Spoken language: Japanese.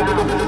Ciao.